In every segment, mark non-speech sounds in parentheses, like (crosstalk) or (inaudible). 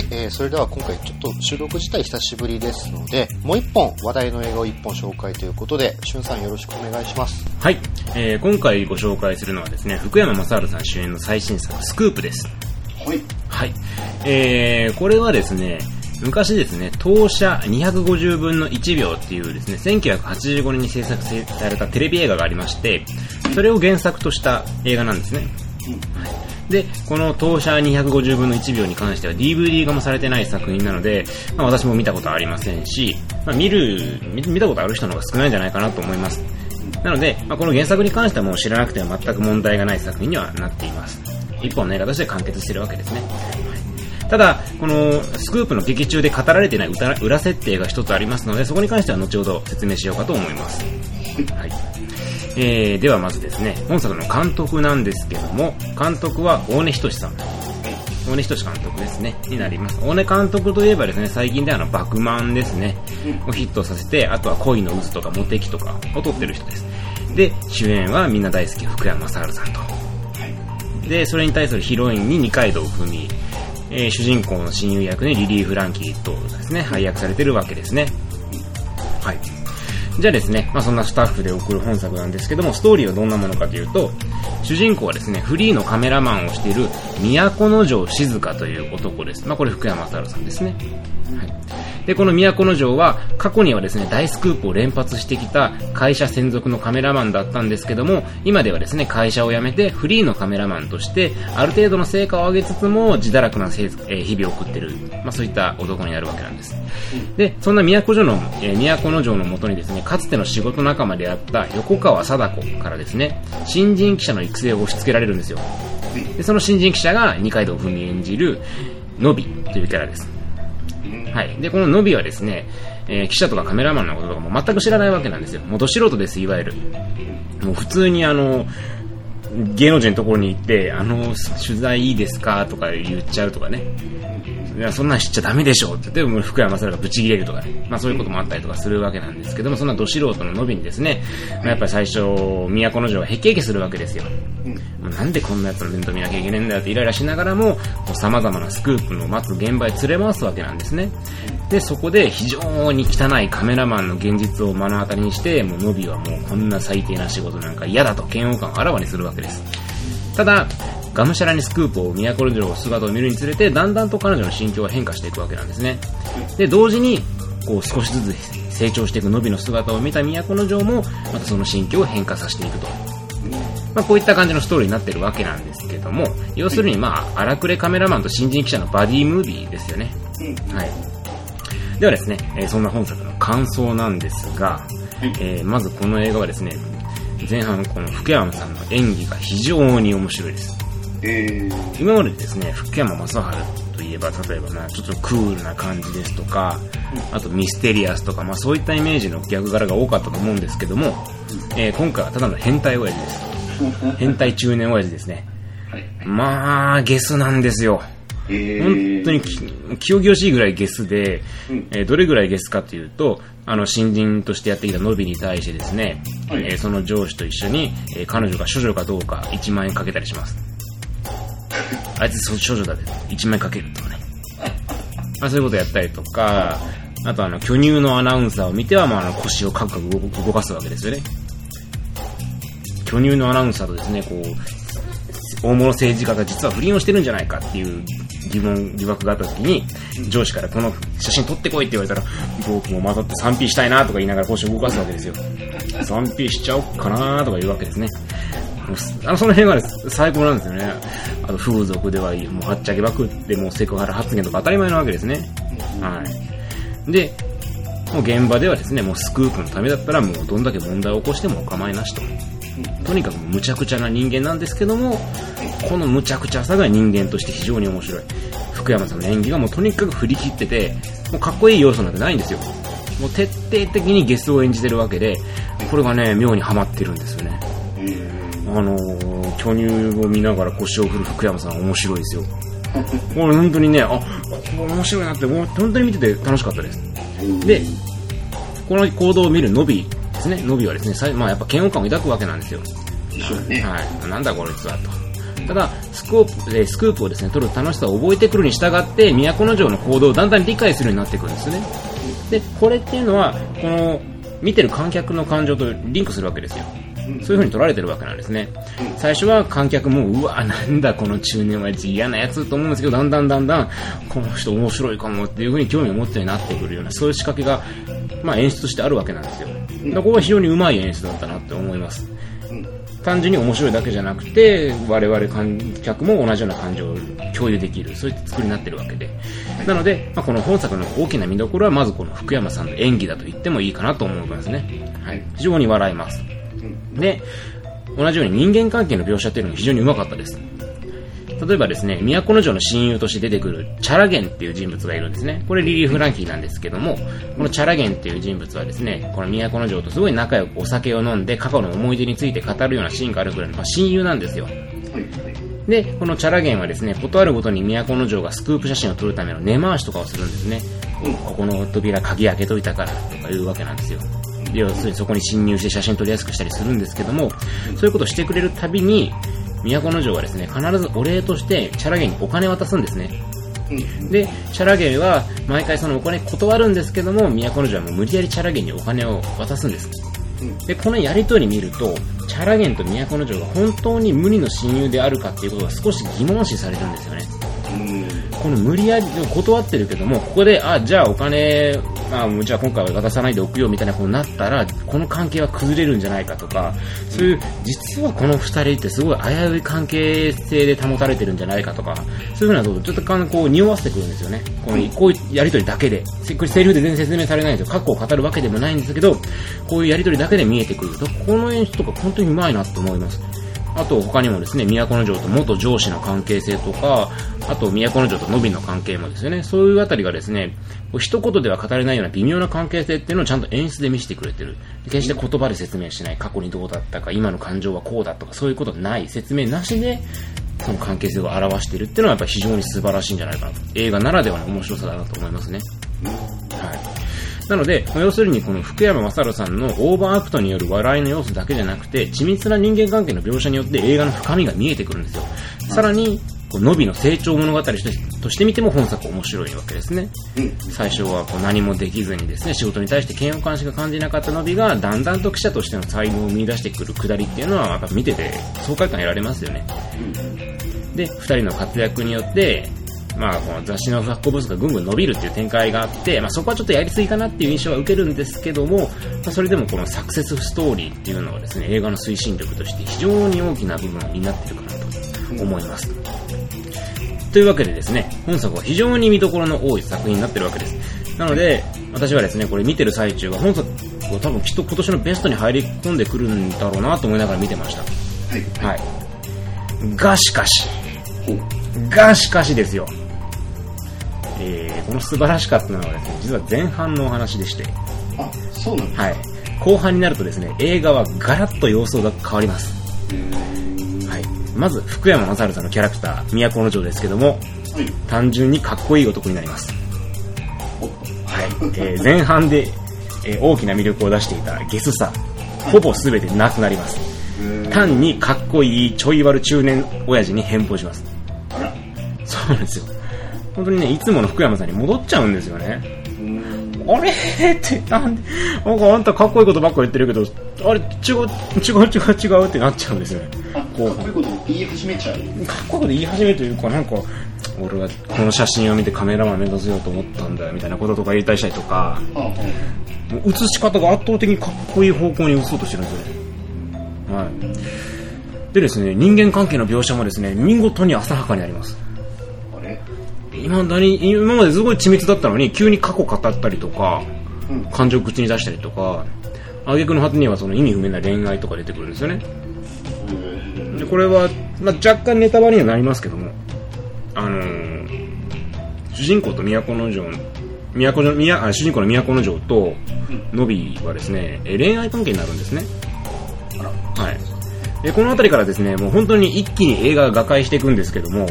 はい、えー、それでは今回ちょっと収録自体久しぶりですので、もう一本話題の映画を一本紹介ということで、しゅんさんよろしくお願いします。はい、えー、今回ご紹介するのはですね、福山雅治さん主演の最新作、スクープです。はい。はい。えー、これはですね、昔ですね、当社250分の1秒っていうですね、1985年に制作されたテレビ映画がありまして、それを原作とした映画なんですね。はいで、この当社250分の1秒に関しては DVD 化もされてない作品なので、まあ、私も見たことありませんし、まあ、見る見、見たことある人の方が少ないんじゃないかなと思います。なので、まあ、この原作に関してはもう知らなくては全く問題がない作品にはなっています。一本の映画として完結してるわけですね。ただ、このスクープの劇中で語られていない裏裏設定が一つありますので、そこに関しては後ほど説明しようかと思います。はい。えー、ではまずですね、本作の監督なんですけども、監督は大根仁さん。大根仁監督ですね、になります。大根監督といえばですね、最近であの、バクマンですね、をヒットさせて、あとは恋の渦とかモテキとかを撮ってる人です。で、主演はみんな大好き福山雅治さんと。で、それに対するヒロインに二階堂ふみ、えー主人公の親友役にリリー・フランキーとですね、配役されてるわけですね。はい。じゃあですね、まあ、そんなスタッフで送る本作なんですけども、ストーリーはどんなものかというと、主人公はですね、フリーのカメラマンをしている都城静香という男です。まあ、これ福山雅治さんですね。はい。で、この都城は、過去にはですね、大スクープを連発してきた会社専属のカメラマンだったんですけども、今ではですね、会社を辞めてフリーのカメラマンとして、ある程度の成果を上げつつも、自堕落な日々を送ってる、まあ、そういった男になるわけなんです。で、そんな都城の、え都城のもとにですね、かつての仕事仲間であった横川貞子からですね、新人記者の育成を押し付けられるんですよ。で、その新人記者が二階堂ふみ演じる、のびというキャラです。はい。で、こののびはですね、えー記者とかカメラマンのこととかも全く知らないわけなんですよ。もうど素人です、いわゆる。もう普通にあの、芸能人のところに行って、あの、取材いいですか？とか言っちゃうとかね。いや、そんなん知っちゃダメでしょって言って、もう福山雅治がブチ切れるとかね。まあそういうこともあったりとかするわけなんですけども、そんなど素人ののびにですね、まあ、やっぱり最初、都城がへきへきするわけですよ。もうなんでこんなやつの面倒見なきゃいけないんだよってイライラしながらも、こう様々なスクープの待つ現場へ連れ回すわけなんですね。で、そこで非常に汚いカメラマンの現実を目の当たりにして、もうノビはもうこんな最低な仕事なんか嫌だと嫌悪感をあらわにするわけです。ただ、がむしゃらにスクープを都城の姿を見るにつれて、だんだんと彼女の心境は変化していくわけなんですね。で、同時に、こう少しずつ成長していくノビの姿を見た都城も、またその心境を変化させていくと。まあ、こういった感じのストーリーになってるわけなんですけども、要するにまあ、荒くれカメラマンと新人記者のバディムービーですよね。はい。ではですね、えーそんな本作の感想なんですが、えーまずこの映画はですね、前半この福山さんの演技が非常に面白いです。えー、今までですね、福山雅治といえば、例えばまあちょっとクールな感じですとか、あとミステリアスとか、まあそういったイメージの役柄が多かったと思うんですけども、えー今回はただの変態親父です。(laughs) 変態中年親父ですね。まあ、ゲスなんですよ。え本当にき気をぎょしいぐらいゲスで、えーどれぐらいゲスかというと、あの、新人としてやってきたノビに対してですね、はいえーその上司と一緒に、えー彼女が処女かどうか1万円かけたりします。あいつそ処女だで1万円かけるとかね。まあそういうことやったりとか、あとあの、巨乳のアナウンサーを見ては、まああの、腰をカクカク動かすわけですよね。巨乳のアナウンサーとですね、こう、大物政治家が実は不倫をしてるんじゃないかっていう疑問、疑惑があった時に、上司からこの写真撮ってこいって言われたら、僕も混ざって 3P したいなとか言いながら腰を動かすわけですよ。3P しちゃおっかなとか言うわけですね。あの、その辺がね最高なんですよね。あと、風俗では、もうはっちゃけまくって、もうセクハラ発言とか当たり前なわけですね。はい。で、もう現場ではですね、もうスクープのためだったらもうどんだけ問題を起こしてもお構いなしと。とにかくむちゃくちゃな人間なんですけども、このむちゃくちゃさが人間として非常に面白い。福山さんの演技がもうとにかく振り切ってて、もうかっこいい要素なんてないんですよ。もう徹底的にゲスを演じてるわけで、これがね、妙にハマってるんですよね。あのー、巨乳を見ながら腰を振る福山さん面白いですよ。これ本当にね、あ、ここ面白いなって、もう本当に見てて楽しかったです。で、この行動を見るノビですね。ノビはですね、まあやっぱ嫌悪感を抱くわけなんですよ。そうね。はい。なんだこいつはと。ただ、スクープ、えースクープをですね、取る楽しさを覚えてくるに従って、都城の行動をだんだん理解するようになってくるんですね。で、これっていうのは、この、見てる観客の感情とリンクするわけですよ。そういう風に取られてるわけなんですね。最初は観客も、うわ、なんだこの中年親父嫌なやつと思うんですけど、だんだんだんだん、この人面白いかもっていう風に興味を持つようになってくるような、そういう仕掛けが、まあ演出としてあるわけなんですよ。だここは非常にうまい演出だったなって思います。単純に面白いだけじゃなくて、我々観客も同じような感情を共有できる、そういった作りになってるわけで。なので、まあ、この本作の大きな見どころは、まずこの福山さんの演技だと言ってもいいかなと思いますね。はい。非常に笑います。で、同じように人間関係の描写っていうのも非常にうまかったです。例えばですね、都城の親友として出てくるチャラゲンっていう人物がいるんですね。これリリー・フランキーなんですけども、このチャラゲンっていう人物はですね、この都城とすごい仲良くお酒を飲んで過去の思い出について語るようなシーンがあるぐらいの、まあ、親友なんですよ。で、このチャラゲンはですね、ことあるごとに都城がスクープ写真を撮るための根回しとかをするんですね。ここの扉鍵開けといたからとか言うわけなんですよ。要するにそこに侵入して写真撮りやすくしたりするんですけども、そういうことをしてくれるたびに、都城はですね、必ずお礼としてチャラゲンにお金を渡すんですね。で、チャラゲンは毎回そのお金断るんですけども、都城はもう無理やりチャラゲンにお金を渡すんです。で、このやりとり見ると、チャラゲンと都城が本当に無理の親友であるかっていうことが少し疑問視されるんですよね。この無理やり断ってるけども、ここで、あ、じゃあお金、あ、もうじゃあ今回は渡さないでおくよみたいなことになったら、この関係は崩れるんじゃないかとか、そういう、実はこの二人ってすごい危うい関係性で保たれてるんじゃないかとか、そういうふうなことをちょっとかんこう匂わせてくるんですよね。このこういうやりとりだけで。せこれセリフで全然説明されないんですよ。過去を語るわけでもないんですけど、こういうやりとりだけで見えてくる。この演出とか本当にうまいなと思います。あと他にもですね、都城と元上司の関係性とか、あと都城と野比の関係もですよね、そういうあたりがですね、一言では語れないような微妙な関係性っていうのをちゃんと演出で見せてくれてる。決して言葉で説明しない、過去にどうだったか、今の感情はこうだとか、そういうことない、説明なしで、その関係性を表しているっていうのはやっぱり非常に素晴らしいんじゃないかなと。映画ならではの面白さだなと思いますね。はい。なので、まあ要するにこの福山雅治さんのオーバーアクトによる笑いの要素だけじゃなくて、緻密な人間関係の描写によって映画の深みが見えてくるんですよ。さらに、こうのびの成長物語としてとしても本作面白いわけですね。最初はこう何もできずにですね、仕事に対して嫌悪感しか感じなかったのびが、だんだんと記者としての才能を見出してくるくだりっていうのは、やっぱ見てて爽快感得られますよね。で、二人の活躍によって、まあ、この雑誌の発行部数がぐんぐん伸びるっていう展開があって、まあ、そこはちょっとやりすぎかなっていう印象は受けるんですけども、まあ、それでもこのサクセスストーリーっていうのはですね、映画の推進力として非常に大きな部分になってるかなと思います。というわけでですね、本作は非常に見どころの多い作品になってるわけです。なので、私はですね、これ見てる最中は本作は多分きっと今年のベストに入り込んでくるんだろうなと思いながら見てました。はい。はい。がしかし、がしかしですよ。えー、この素晴らしかったのはですね、実は前半のお話でして、あ、そうなんですはい。後半になるとですね、映画はガラッと様相が変わります。はい。まず、福山雅治さんのキャラクター、都城ですけども、はい。単純にかっこいい男になります。はい。えー前半で、えー大きな魅力を出していたゲスさ、ほぼ全てなくなります。単にかっこいいちょい悪中年親父に変貌します。そうなんですよ。本当にね、いつもの福山さんに戻っちゃうんですよね。あれ？って、なんで、なんかあんたかっこいいことばっか言ってるけど、あれ、違う、違う、違う、違うってなっちゃうんですよね。あ、かっこいいこと言い始めちゃう。かっこいいこと言い始めるというか、なんか、俺はこの写真を見てカメラマン目指せようと思ったんだよ、みたいなこととか言いたりしたりとか、う映し方が圧倒的にかっこいい方向に映そうとしてるんですよね。はい。でですね、人間関係の描写もですね、見事に浅はかにあります。今だに、今まですごい緻密だったのに、急に過去語ったりとか、うん。感情を口に出したりとか、挙句の果てにはその意味不明な恋愛とか出てくるんですよね。でこれは、まあ、若干ネタバレにはなりますけども、あのー主人公と都城、都城、宮あ主人公の都城と、のびはですね、え恋愛関係になるんですね。はい。で、この辺りからですね、もう本当に一気に映画が瓦解していくんですけども、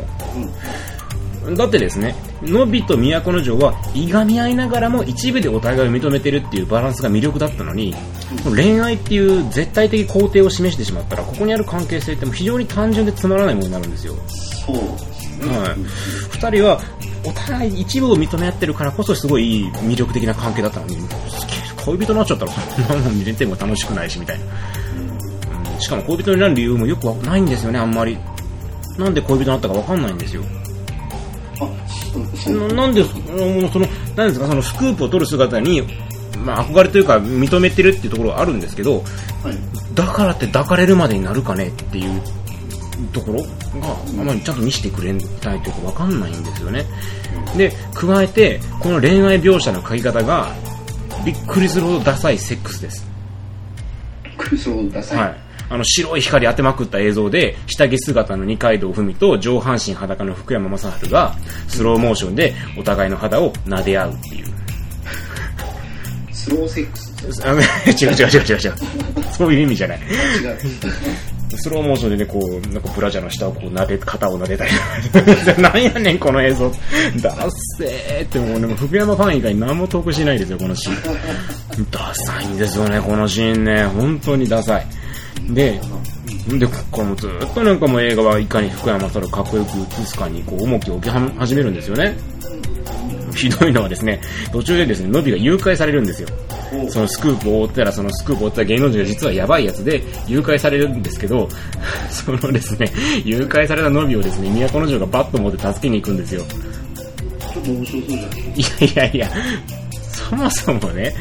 だってですね、のびと都城はいがみ合いながらも一部でお互いを認めてるっていうバランスが魅力だったのに、恋愛っていう絶対的肯定を示してしまったら、ここにある関係性ってもう非常に単純でつまらないものになるんですよ。そうですね。はい。二人はお互い一部を認め合ってるからこそすごい魅力的な関係だったのに、恋人になっちゃったらそんなもん見れても楽しくないしみたいな。うんしかも恋人になる理由もよくわないんですよね、あんまり。なんで恋人になったかわかんないんですよ。ななんで、その、なんですか、そのスクープを取る姿に、まあ憧れというか認めてるっていうところはあるんですけど、はい。だからって抱かれるまでになるかねっていうところがあまりちゃんと見せてくれないというかわかんないんですよね。で、加えて、この恋愛描写の書き方が、びっくりするほどダサいセックスです。クリスをダサい。はい。あの、白い光当てまくった映像で、下着姿の二階堂ふみと上半身裸の福山雅治が、スローモーションでお互いの肌を撫で合うっていう。スローセックス違う違う違う違う違う。そういう意味じゃない。違う。スローモーションでね、こう、なんかブラジャーの下をこう撫で、肩を撫でたりとか。(laughs) なんやねん、この映像。ダッセーってもう、でも福山ファン以外何も得しないですよ、このシーン。ダサいんですよね、このシーンね。本当にダサい。で、で、ここもうずっとなんかもう映画はいかに福山雅治かっこよく映すかに、こう、重きを置き始めるんですよね。ひどいのはですね、途中でですね、ノビが誘拐されるんですよ。そのスクープを追ったら、そのスクープを追った芸能人が実はやばいやつで、誘拐されるんですけど、(laughs) そのですね、誘拐されたノビをですね、都城がバット持って助けに行くんですよ。ちょっと面白そうじゃない。いやいやいや、そもそもね、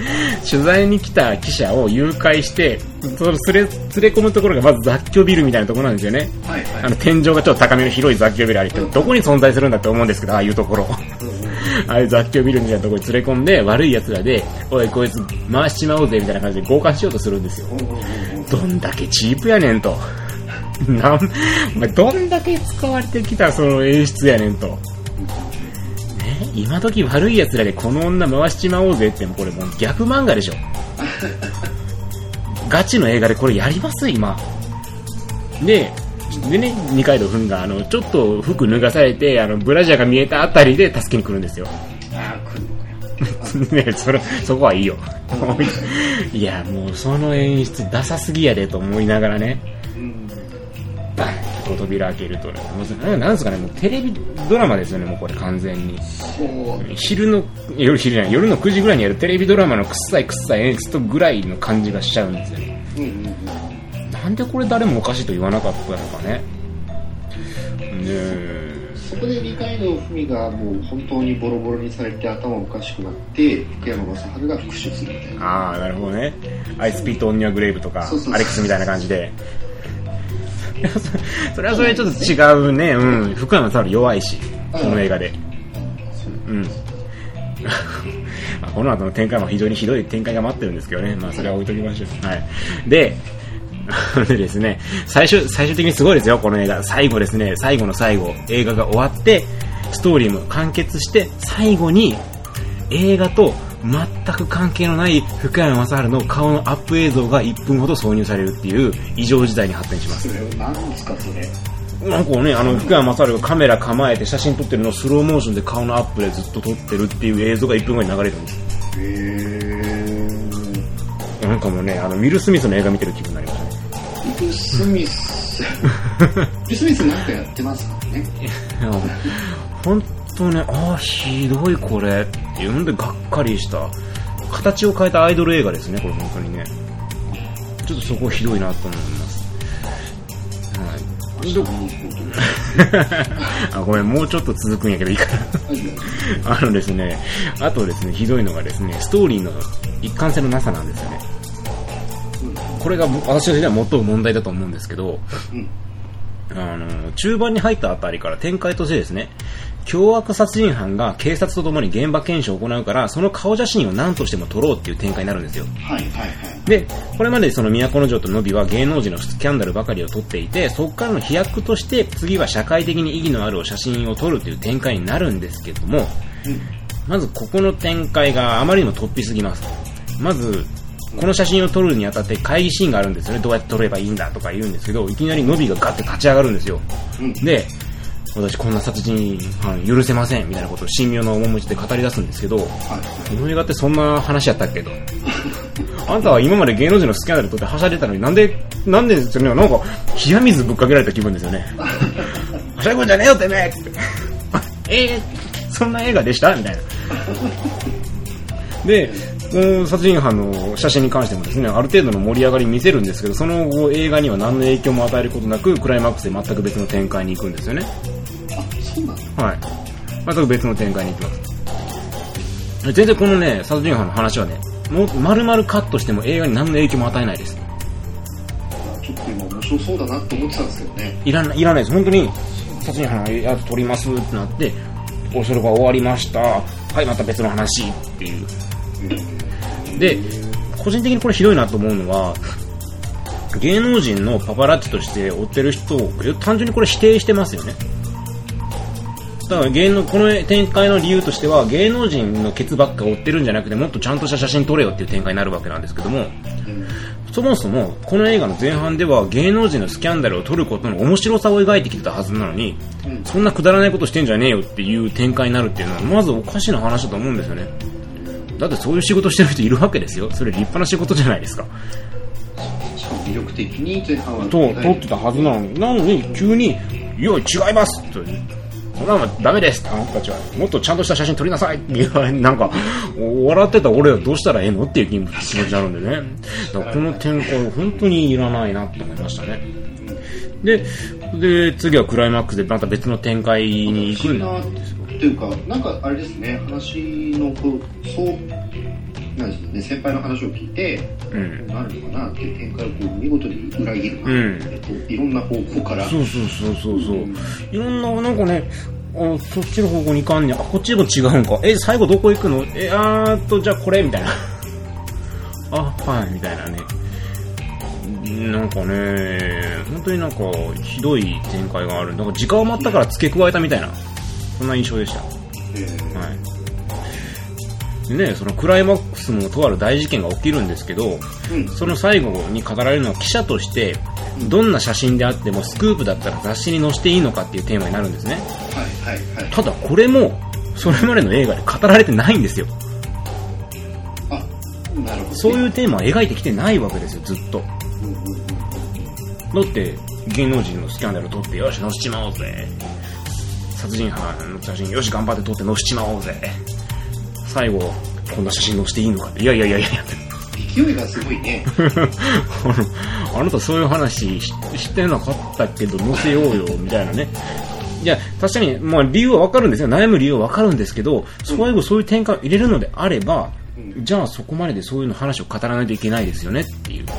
取材に来た記者を誘拐して、その連れ、連れ込むところがまず雑居ビルみたいなところなんですよね。はいはい。あの、天井がちょっと高めの広い雑居ビルありって、どこに存在するんだって思うんですけど、ああいうところ。(laughs) ああいう雑居ビルみたいなところに連れ込んで、悪い奴らで、おい、こいつ回しちまおうぜ、みたいな感じで強姦しようとするんですよ。どんだけチープやねんと。なん、お前どんだけ使われてきたその演出やねんと。ね、今時悪い奴らでこの女回しちまおうぜって、これもう逆漫画でしょ。(laughs) ガチの映画でこれやります？今。で、でね、二階堂ふんが、あの、ちょっと服脱がされて、あの、ブラジャーが見えたあたりで助けに来るんですよ。ああ、来るのかよ。(laughs) ねそれ、そこはいいよ。(laughs) いや、もうその演出ダサすぎやでと思いながらね、うん。バンと扉開けるとね、もうなんですかね、もうテレビドラマですよね、もうこれ完全に。昼の、夜、昼じゃない、夜の9時ぐらいにやるテレビドラマの臭い臭い演出ぐらいの感じがしちゃうんですよね。うんうんうん。なんでこれ誰もおかしいと言わなかったのかね。で、そこで理解の文がもう本当にボロボロにされて頭おかしくなって、福山雅治が復讐するみたいな。ああ、なるほどね。アイスピート・オンニア・グレイブとか、アレックスみたいな感じで。そ (laughs) それはそれちょっと違うね。うん。福山さん弱いし、この映画で。うん。(laughs) まあこの後の展開も非常にひどい展開が待ってるんですけどね。まあそれは置いときましょう。はい。で、(laughs) でですね、最終、最終的にすごいですよ、この映画。最後ですね、最後の最後、映画が終わって、ストーリーも完結して、最後に、映画と全く関係のない福山雅治の顔のアップ映像が1分ほど挿入されるっていう異常事態に発展します。何ですか、それ？なんかね、あの、福山雅治がカメラ構えて写真撮ってるのをスローモーションで顔のアップでずっと撮ってるっていう映像が1分後に流れるんです。へー。なんかもうね、あの、ウィル・スミスの映画見てる気分になりましたね。ウィル・スミス。(laughs) ウィル・スミスなんかやってますからね。本当ね、ああ、ひどいこれっていうのでがっかりした。形を変えたアイドル映画ですね、これ本当にね。ちょっとそこひどいなと思います。はい。ど (laughs) あ、ごめん、もうちょっと続くんやけどいいかな。あのですね、あとですね、ひどいのがですね、ストーリーの一貫性のなさなんですよね。これが私の時では最も問題だと思うんですけど、うん。あの、中盤に入ったあたりから展開としてですね、凶悪殺人犯が警察とともに現場検証を行うから、その顔写真を何としても撮ろうっていう展開になるんですよ。はいはいはい。で、これまでその都城とノビは芸能人のスキャンダルばかりを撮っていて、そこからの飛躍として、次は社会的に意義のある写真を撮るという展開になるんですけども、まずここの展開があまりにも突飛すぎます。まず、この写真を撮るにあたって会議シーンがあるんですよね。どうやって撮ればいいんだとか言うんですけど、いきなりノビがガッて立ち上がるんですよ。うん。で、私こんな殺人犯許せませんみたいなことを神妙な面持ちで語り出すんですけど、はい。この映画ってそんな話やったっけと。(laughs) あんたは今まで芸能人のスキャンダルとってはしゃいでたのになんで、なんでですよね、なんか、冷や水ぶっかけられた気分ですよね。(laughs) はしゃぐんじゃねえよてめえって。(laughs) えー、そんな映画でした？みたいな。で、殺人犯の写真に関してもですね、ある程度の盛り上がり見せるんですけど、その後映画には何の影響も与えることなく、クライマックスで全く別の展開に行くんですよね。はい。全く別の展開に行きます。全然このね、殺人犯の話はね、もう丸々カットしても映画に何の影響も与えないです。ちょっと今面白そうだなと思ってたんですけどね。いらない、いらないです。本当に、殺人犯のやつ撮りますってなって、おそれが終わりました。はい、また別の話っていう。で、個人的にこれひどいなと思うのは、芸能人のパパラッチとして追ってる人を単純にこれ否定してますよね。だから芸能、この展開の理由としては、芸能人のケツばっか追ってるんじゃなくて、もっとちゃんとした写真撮れよっていう展開になるわけなんですけども、そもそも、この映画の前半では芸能人のスキャンダルを撮ることの面白さを描いてきてたはずなのに、うんそんなくだらないことしてんじゃねえよっていう展開になるっていうのは、まずおかしな話だと思うんですよね。だってそういう仕事してる人いるわけですよ。それ立派な仕事じゃないですか。魅力的に前半はと、撮ってたはずなのに、なのに急に、いや、違いますと。そんなのダメですあなたたちは。もっとちゃんとした写真撮りなさいって言われなんか、笑ってた俺はどうしたらええのっていう気持ちになるんでね。だからこの展開、本当にいらないなって思いましたね。で、で、次はクライマックスでまた別の展開に行くん不思議なっていうか、なんかあれですね、話のこ、う、なんですかね、先輩の話を聞いて、うん。なるのかなっていう展開をこう見事に裏切るな、うんえっと、いろんな方向から。そうそうそうそうそう。いろんな、なんかね、あそっちの方向に行かんねあ、こっちも違うんか。え、最後どこ行くの？え、あーっと、じゃあこれみたいな。(laughs) あ、はい、みたいなね。なんかね、本当になんか、ひどい展開がある。なんか時間余ったから付け加えたみたいな、そんな印象でした。えーはい。でね、そのクライマックスもとある大事件が起きるんですけど、うんその最後に語られるのは記者として、どんな写真であってもスクープだったら雑誌に載せていいのかっていうテーマになるんですね。はいはいはい。ただこれも、それまでの映画で語られてないんですよ。あ、なるほど、ね。そういうテーマは描いてきてないわけですよ、ずっと。うんうんうんだって、芸能人のスキャンダル撮って、よし、載せちまおうぜ。殺人犯の写真、よし、頑張って撮って載せちまおうぜ。最後、こんな写真載せていいのかって。いやいやいやいや、勢いがすごいね。(laughs) あのあなたそういう話ししてなかったけど載せようよ、みたいなね。いや、確かに、まあ理由はわかるんですよ。悩む理由はわかるんですけど、最後そういう展開を入れるのであれば、うんじゃあそこまででそういうの話を語らないといけないですよねっていう。うん。だか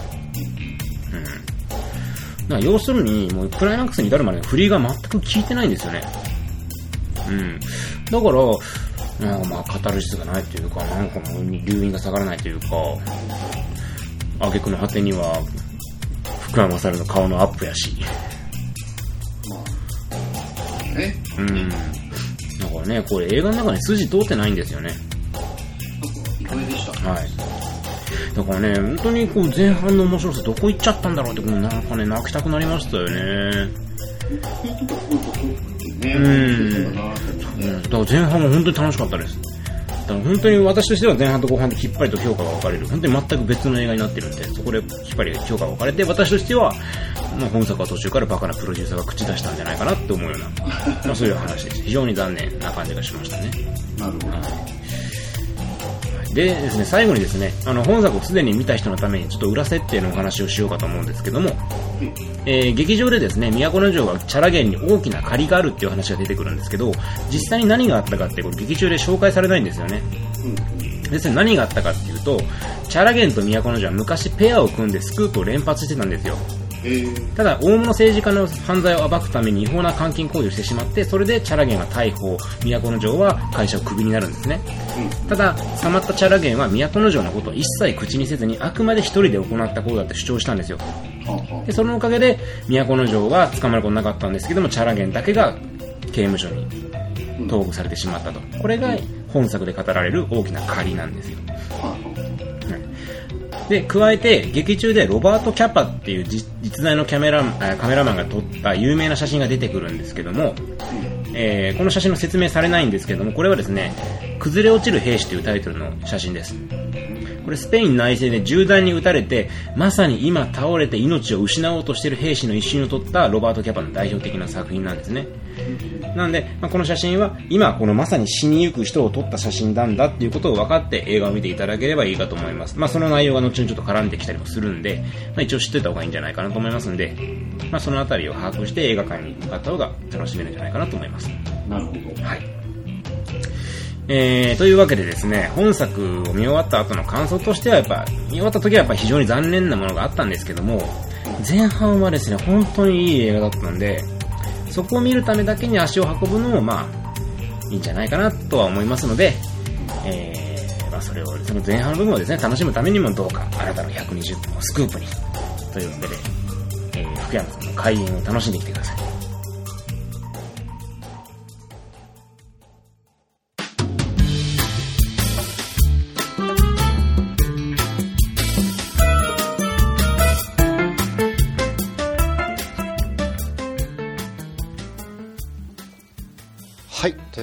ら要するに、もうクライマックスに至るまでの振りが全く効いてないんですよね。うん。だから、なんかまあ、カタルシスがないというか、なんかもう留飲が下がらないというか、挙句の果てには、福山雅治の顔のアップやし。まあ、ね。うん。だからね、これ映画の中に筋通ってないんですよね。なんか意外でした。はい。だからね、本当にこう前半の面白さどこ行っちゃったんだろうって、こうなんかね、泣きたくなりましたよね。こうんそうん、だから前半は本当に楽しかったです。だから本当に私としては前半と後半できっぱりと評価が分かれる。本当に全く別の映画になってるんで、そこできっぱり評価が分かれて、私としては、まあ、本作は途中からバカなプロデューサーが口出したんじゃないかなって思うような、まあ、そういう話です。非常に残念な感じがしましたね。なるほど。でですね、最後にですね、あの、本作をすでに見た人のためにちょっと裏設定のお話をしようかと思うんですけども、えー劇場でですね、都城がチャラゲンに大きな借りがあるっていう話が出てくるんですけど、実際に何があったかってこれ劇中で紹介されないんですよね。うん。ですね、何があったかっていうと、チャラゲンと都城は昔ペアを組んでスクープを連発してたんですよ。えー、ただ、大物政治家の犯罪を暴くために違法な監禁行為をしてしまって、それでチャラゲンは逮捕、都城は会社をクビになるんですね。ただ、捕まったチャラゲンは都城のことを一切口にせずに、あくまで一人で行ったことだって主張したんですよ。で、そのおかげで、都城は捕まることなかったんですけども、チャラゲンだけが刑務所にあ。投獄されてしまったと。これが本作で語られる大きな借りなんですよ。はで、加えて、劇中でロバート・キャパっていう実在のキャメラカメラマンが撮った有名な写真が出てくるんですけども、えーこの写真の説明されないんですけども、これはですね、崩れ落ちる兵士というタイトルの写真です。これスペイン内戦で銃弾に撃たれて、まさに今倒れて命を失おうとしている兵士の一瞬を撮ったロバート・キャパの代表的な作品なんですね。なんで、まあ、この写真は今このまさに死にゆく人を撮った写真なんだっていうことを分かって映画を見ていただければいいかと思います。まあ、その内容が後にちょっと絡んできたりもするんで、まあ、一応知ってた方がいいんじゃないかなと思いますんで、まあ、そのあたりを把握して映画館に向かった方が楽しめるんじゃないかなと思います。なるほど。はい。えー、というわけでですね、本作を見終わった後の感想としてはやっぱ、見終わった時はやっぱ非常に残念なものがあったんですけども、前半はですね、本当にいい映画だったんで、そこを見るためだけに足を運ぶのもまあ、いいんじゃないかなとは思いますので、えー、まあそれを、その前半の部分をですね、楽しむためにもどうか、あなたの120分をスクープに、というわけで、えー、福山さんの開演を楽しんできてください。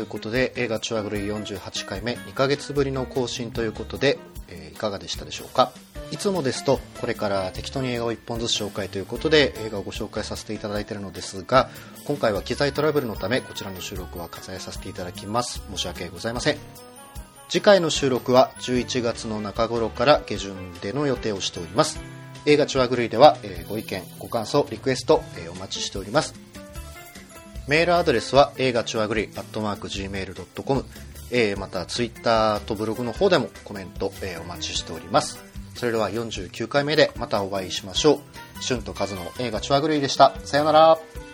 ということで、映画チュアグルイ48回目、2ヶ月ぶりの更新ということで、えーいかがでしたでしょうか？いつもですと、これから適当に映画を1本ずつ紹介ということで、映画をご紹介させていただいているのですが、今回は機材トラブルのため、こちらの収録は割愛させていただきます。申し訳ございません。次回の収録は11月の中頃から下旬での予定をしております。映画チュアグルイでは、えーご意見、ご感想、リクエスト、えーお待ちしております。メールアドレスは映画チュアグリアットマーク Gmail.com、えまたツイッターとブログの方でもコメント、えお待ちしております。それでは49回目でまたお会いしましょう。春とカズの映画チュアグリでした。さよなら。